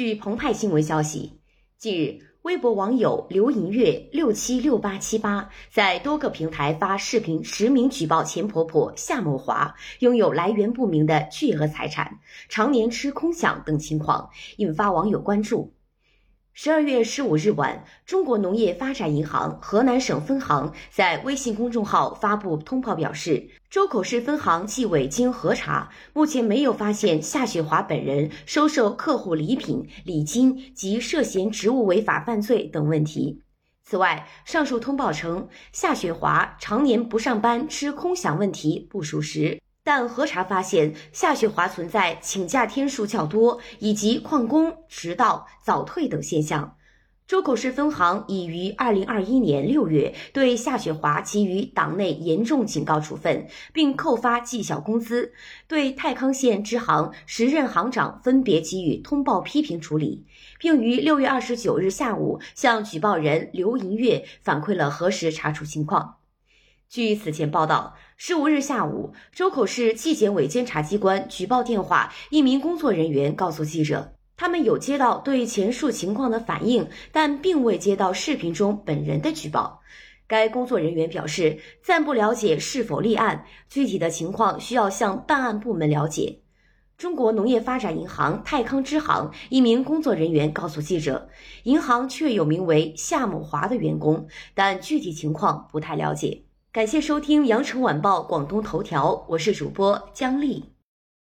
据澎湃新闻消息，近日，微博网友刘银月六七六八七八在多个平台发视频实名举报钱婆婆夏某华拥有来源不明的巨额财产，常年吃空饷等情况，引发网友关注。十二月十五日晚，中国农业发展银行河南省分行在微信公众号发布通报，表示周口市分行纪委经核查，目前没有发现夏雪华本人收受客户礼品、礼金及涉嫌职务违法犯罪等问题。此外，上述通报称夏雪华常年不上班、吃空饷问题不属实。但核查发现，夏雪华存在请假天数较多以及旷工、迟到、早退等现象。周口市分行已于二零二一年六月对夏雪华给予党内严重警告处分，并扣发绩效工资；对太康县支行时任行长分别给予通报批评处理，并于六月二十九日下午向举报人刘银月反馈了核实查处情况。据此前报道，十五日下午，周口市纪检委监察机关举报电话，一名工作人员告诉记者，他们有接到对前述情况的反映，但并未接到视频中本人的举报。该工作人员表示，暂不了解是否立案，具体的情况需要向办案部门了解。中国农业发展银行泰康支行一名工作人员告诉记者，银行确有名为夏某华的员工，但具体情况不太了解。感谢收听《羊城晚报广东头条》，我是主播姜丽。